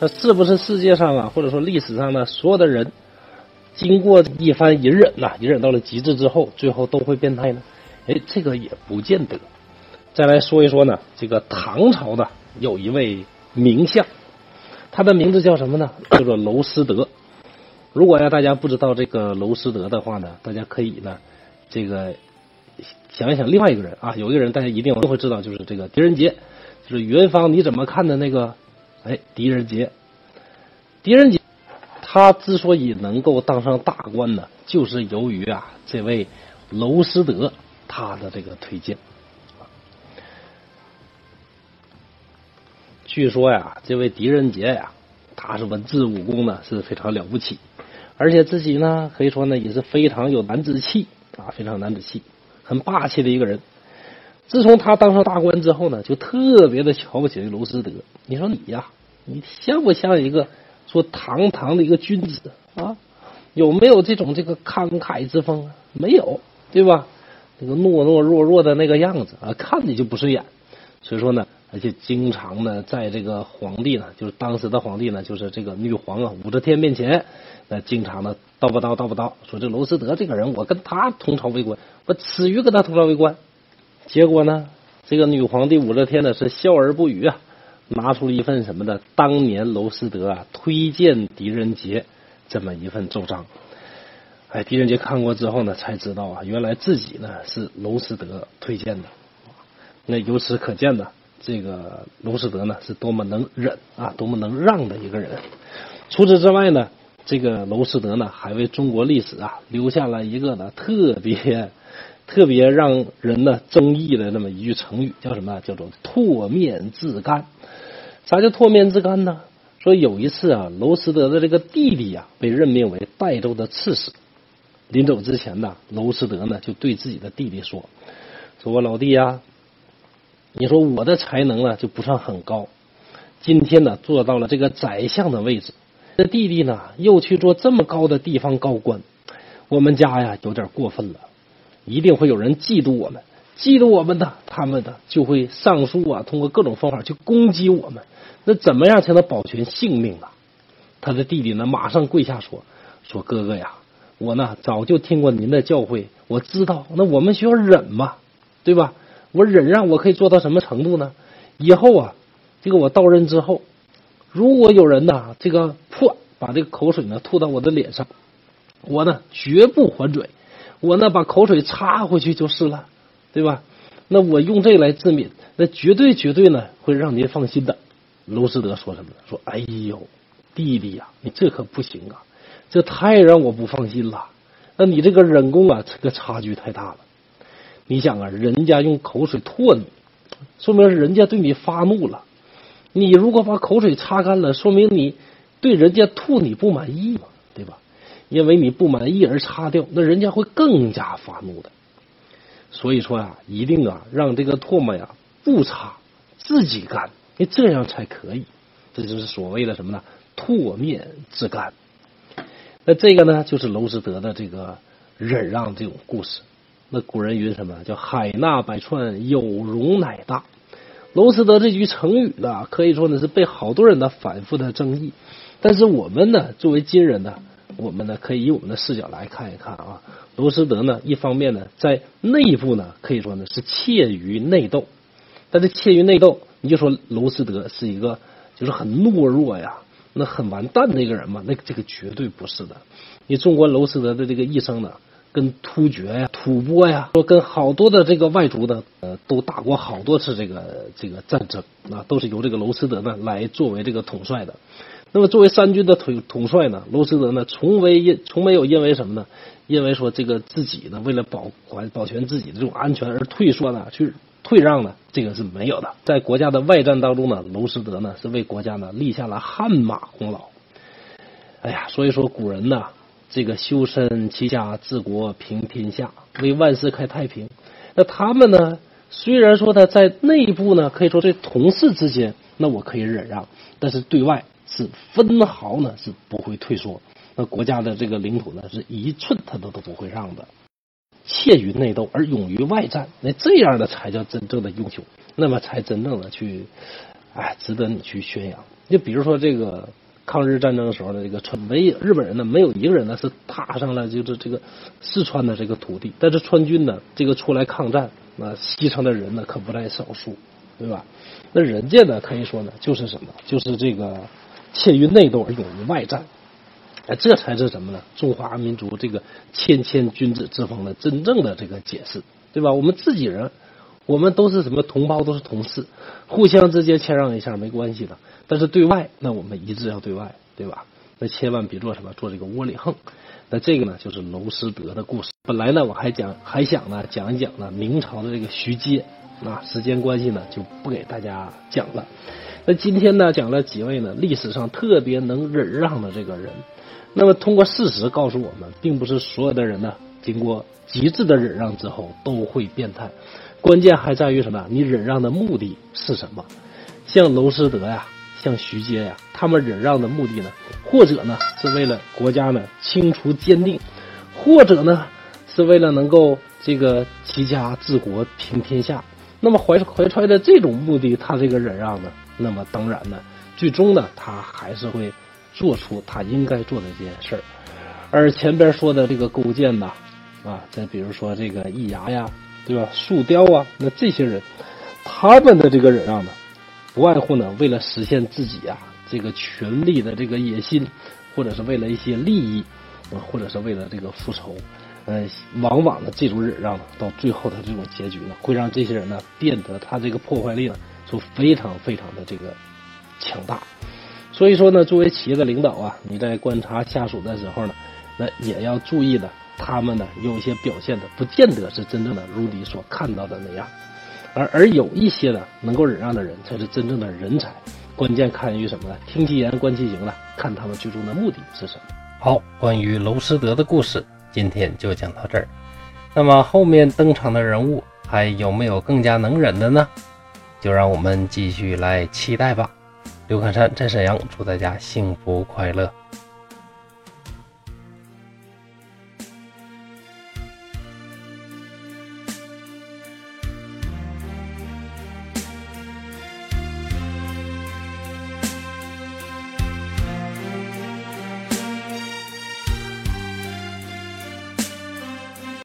那是不是世界上啊，或者说历史上呢，所有的人经过一番隐忍呐，隐忍到了极致之后，最后都会变态呢？哎，这个也不见得。再来说一说呢，这个唐朝的有一位名相，他的名字叫什么呢？叫做娄师德。如果呀大家不知道这个娄师德的话呢，大家可以呢这个想一想另外一个人啊，有一个人大家一定都会知道，就是这个狄仁杰，就是元芳你怎么看的那个？哎，狄仁杰，狄仁杰，他之所以能够当上大官呢，就是由于啊这位娄师德他的这个推荐。据说呀，这位狄仁杰呀，他是文治武功呢是非常了不起，而且自己呢可以说呢也是非常有男子气啊，非常男子气，很霸气的一个人。自从他当上大官之后呢，就特别的瞧不起这娄师德。你说你呀？你像不像一个说堂堂的一个君子啊？有没有这种这个慷慨之风啊？没有，对吧？那个懦懦弱弱的那个样子啊，看你就不顺眼。所以说呢，而且经常呢，在这个皇帝呢，就是当时的皇帝呢，就是这个女皇啊，武则天面前，那经常呢叨不叨叨不叨，说这娄师德这个人，我跟他同朝为官，我耻于跟他同朝为官。结果呢，这个女皇帝武则天呢，是笑而不语啊。拿出了一份什么的？当年娄师德啊推荐狄仁杰这么一份奏章。哎，狄仁杰看过之后呢，才知道啊，原来自己呢是娄师德推荐的。那由此可见呢，这个娄师德呢是多么能忍啊，多么能让的一个人。除此之外呢，这个娄师德呢还为中国历史啊留下了一个呢特别特别让人呢争议的那么一句成语，叫什么？叫做唾面自干。啥叫唾面自干呢？说有一次啊，娄师德的这个弟弟呀被任命为代州的刺史。临走之前呢，娄师德呢就对自己的弟弟说：“说我老弟呀，你说我的才能呢就不算很高，今天呢做到了这个宰相的位置，这弟弟呢又去做这么高的地方高官，我们家呀有点过分了，一定会有人嫉妒我们，嫉妒我们的，他们的就会上书啊，通过各种方法去攻击我们。”那怎么样才能保全性命呢？他的弟弟呢，马上跪下说：“说哥哥呀，我呢早就听过您的教诲，我知道，那我们需要忍嘛，对吧？我忍让，我可以做到什么程度呢？以后啊，这个我到任之后，如果有人呢，这个破把这个口水呢吐到我的脸上，我呢绝不还嘴，我呢把口水插回去就是了，对吧？那我用这来自勉，那绝对绝对呢会让您放心的。”卢斯德说什么呢？说：“哎呦，弟弟呀，你这可不行啊，这太让我不放心了。那你这个人工啊，这个差距太大了。你想啊，人家用口水唾你，说明人家对你发怒了。你如果把口水擦干了，说明你对人家吐你不满意嘛，对吧？因为你不满意而擦掉，那人家会更加发怒的。所以说啊，一定啊，让这个唾沫呀不擦，自己干。”你这样才可以，这就是所谓的什么呢？唾面自干。那这个呢，就是娄师德的这个忍让这种故事。那古人云什么？叫海纳百川，有容乃大。娄师德这句成语呢，可以说呢是被好多人的反复的争议。但是我们呢，作为今人呢，我们呢可以以我们的视角来看一看啊。罗斯德呢，一方面呢，在内部呢，可以说呢是怯于内斗，但是怯于内斗。你就说罗斯德是一个就是很懦弱呀，那很完蛋的一个人嘛？那这个绝对不是的。你纵观罗斯德的这个一生呢，跟突厥呀、吐蕃呀，说跟好多的这个外族的呃，都打过好多次这个这个战争啊，都是由这个罗斯德呢来作为这个统帅的。那么作为三军的统统帅呢，娄师德呢从未因从没有因为什么呢？因为说这个自己呢为了保管保全自己的这种安全而退缩呢去。退让呢，这个是没有的。在国家的外战当中呢，娄师德呢是为国家呢立下了汗马功劳。哎呀，所以说古人呢，这个修身齐家治国平天下，为万世开太平。那他们呢，虽然说他在内部呢，可以说在同事之间，那我可以忍让，但是对外是分毫呢是不会退缩。那国家的这个领土呢，是一寸他都都不会让的。怯于内斗而勇于外战，那这样的才叫真正的英雄，那么才真正的去，哎，值得你去宣扬。就比如说这个抗日战争的时候的这个川，没有日本人呢，没有一个人呢是踏上了就是这个四川的这个土地，但是川军呢，这个出来抗战，那牺牲的人呢可不在少数，对吧？那人家呢，可以说呢，就是什么？就是这个怯于内斗而勇于外战，哎，这才是什么呢？中华民族这个谦谦君子之风的真正的这个解释，对吧？我们自己人。我们都是什么同胞，都是同事，互相之间谦让一下没关系的。但是对外，那我们一致要对外，对吧？那千万别做什么，做这个窝里横。那这个呢，就是娄师德的故事。本来呢，我还讲，还想呢讲一讲呢明朝的这个徐阶。啊，时间关系呢，就不给大家讲了。那今天呢，讲了几位呢历史上特别能忍让的这个人。那么通过事实告诉我们，并不是所有的人呢，经过极致的忍让之后都会变态。关键还在于什么？你忍让的目的是什么？像娄师德呀，像徐阶呀，他们忍让的目的呢？或者呢，是为了国家呢清除奸佞，或者呢，是为了能够这个齐家治国平天下。那么怀怀揣着这种目的，他这个忍让呢，那么当然呢，最终呢，他还是会做出他应该做的这件事儿。而前边说的这个勾践呐，啊，再比如说这个易牙呀。对吧？树雕啊，那这些人，他们的这个忍让呢，不外乎呢，为了实现自己啊这个权力的这个野心，或者是为了一些利益，或者是为了这个复仇，呃，往往呢，这种忍让呢，到最后的这种结局呢，会让这些人呢，变得他这个破坏力呢，就非常非常的这个强大。所以说呢，作为企业的领导啊，你在观察下属的时候呢，那也要注意的。他们呢，有一些表现的不见得是真正的如你所看到的那样，而而有一些呢，能够忍让的人才是真正的人才。关键看于什么呢？听其言，观其行了，看他们最终的目的是什么。好，关于娄师德的故事，今天就讲到这儿。那么后面登场的人物还有没有更加能忍的呢？就让我们继续来期待吧。刘侃山在沈阳，祝大家幸福快乐。